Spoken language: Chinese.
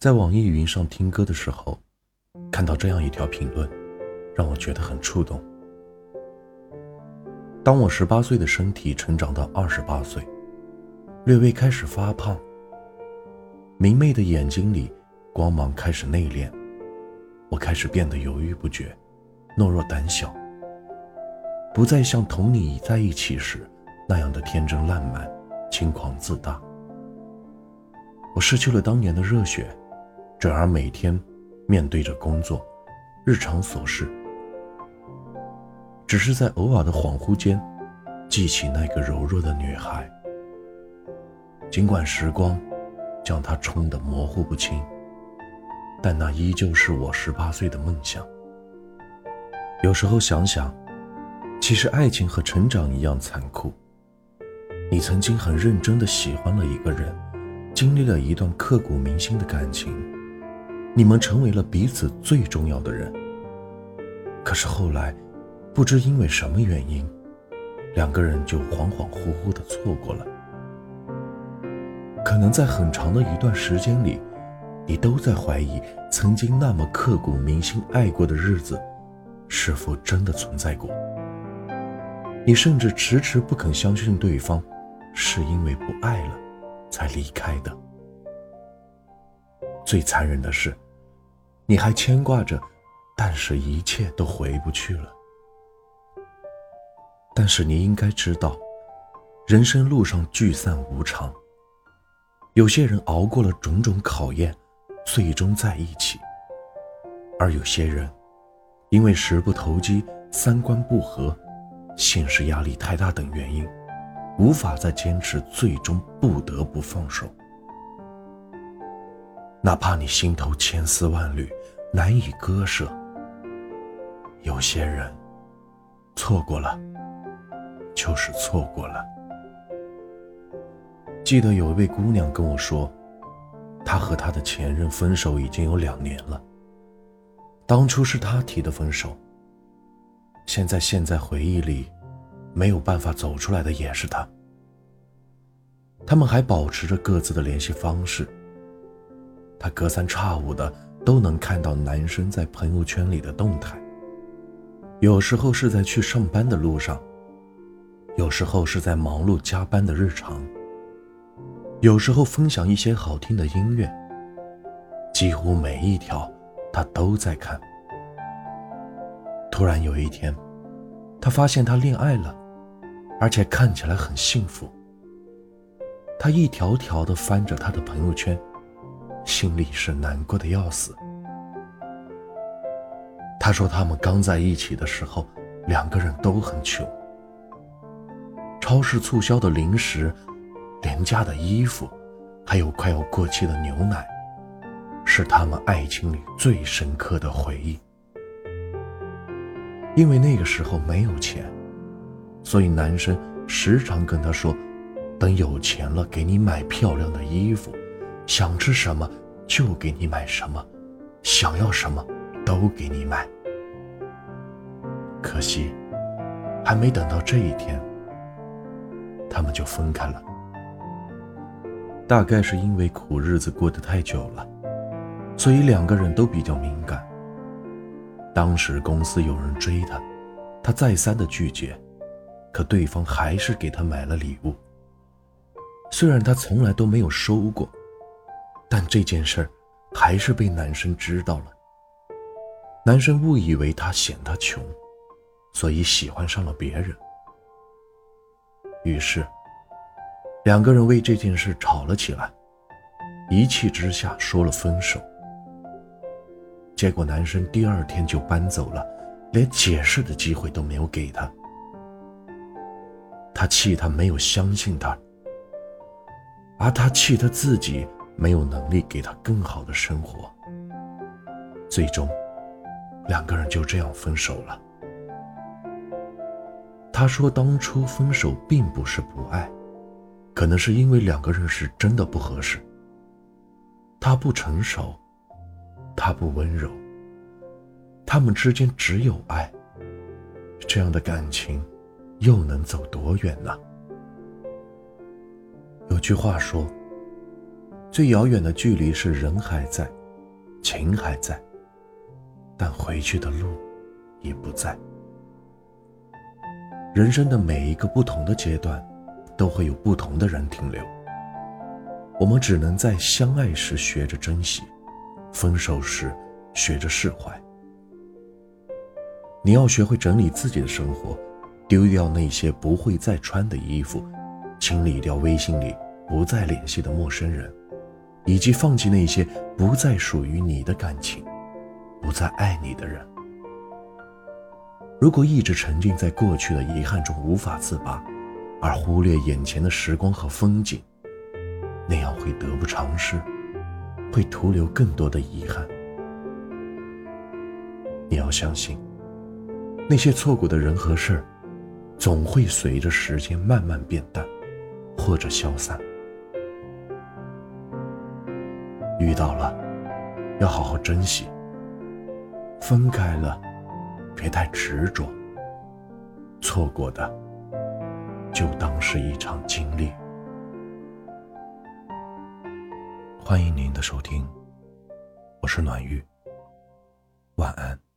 在网易云上听歌的时候，看到这样一条评论，让我觉得很触动。当我十八岁的身体成长到二十八岁，略微开始发胖，明媚的眼睛里光芒开始内敛，我开始变得犹豫不决，懦弱胆小，不再像同你在一起时那样的天真烂漫、轻狂自大。我失去了当年的热血。转而每天面对着工作、日常琐事，只是在偶尔的恍惚间，记起那个柔弱的女孩。尽管时光将她冲得模糊不清，但那依旧是我十八岁的梦想。有时候想想，其实爱情和成长一样残酷。你曾经很认真的喜欢了一个人，经历了一段刻骨铭心的感情。你们成为了彼此最重要的人。可是后来，不知因为什么原因，两个人就恍恍惚惚的错过了。可能在很长的一段时间里，你都在怀疑曾经那么刻骨铭心爱过的日子，是否真的存在过。你甚至迟迟不肯相信对方，是因为不爱了，才离开的。最残忍的是，你还牵挂着，但是一切都回不去了。但是你应该知道，人生路上聚散无常。有些人熬过了种种考验，最终在一起；而有些人，因为时不投机、三观不合、现实压力太大等原因，无法再坚持，最终不得不放手。哪怕你心头千丝万缕，难以割舍。有些人，错过了，就是错过了。记得有一位姑娘跟我说，她和她的前任分手已经有两年了。当初是她提的分手，现在现在回忆里，没有办法走出来的也是他。他们还保持着各自的联系方式。他隔三差五的都能看到男生在朋友圈里的动态，有时候是在去上班的路上，有时候是在忙碌加班的日常，有时候分享一些好听的音乐，几乎每一条他都在看。突然有一天，他发现他恋爱了，而且看起来很幸福。他一条条的翻着他的朋友圈。心里是难过的要死。他说，他们刚在一起的时候，两个人都很穷。超市促销的零食、廉价的衣服，还有快要过期的牛奶，是他们爱情里最深刻的回忆。因为那个时候没有钱，所以男生时常跟她说：“等有钱了，给你买漂亮的衣服。”想吃什么就给你买什么，想要什么都给你买。可惜，还没等到这一天，他们就分开了。大概是因为苦日子过得太久了，所以两个人都比较敏感。当时公司有人追他，他再三的拒绝，可对方还是给他买了礼物。虽然他从来都没有收过。但这件事儿还是被男生知道了。男生误以为他嫌他穷，所以喜欢上了别人。于是，两个人为这件事吵了起来，一气之下说了分手。结果男生第二天就搬走了，连解释的机会都没有给他。他气他没有相信他，而他气他自己。没有能力给他更好的生活，最终，两个人就这样分手了。他说，当初分手并不是不爱，可能是因为两个人是真的不合适。他不成熟，他不温柔，他们之间只有爱，这样的感情，又能走多远呢？有句话说。最遥远的距离是人还在，情还在，但回去的路已不在。人生的每一个不同的阶段，都会有不同的人停留。我们只能在相爱时学着珍惜，分手时学着释怀。你要学会整理自己的生活，丢掉那些不会再穿的衣服，清理掉微信里不再联系的陌生人，以及放弃那些不再属于你的感情，不再爱你的人。如果一直沉浸在过去的遗憾中无法自拔，而忽略眼前的时光和风景，那样会得不偿失，会徒留更多的遗憾。你要相信，那些错过的人和事儿，总会随着时间慢慢变淡，或者消散。遇到了，要好好珍惜；分开了。别太执着，错过的就当是一场经历。欢迎您的收听，我是暖玉，晚安。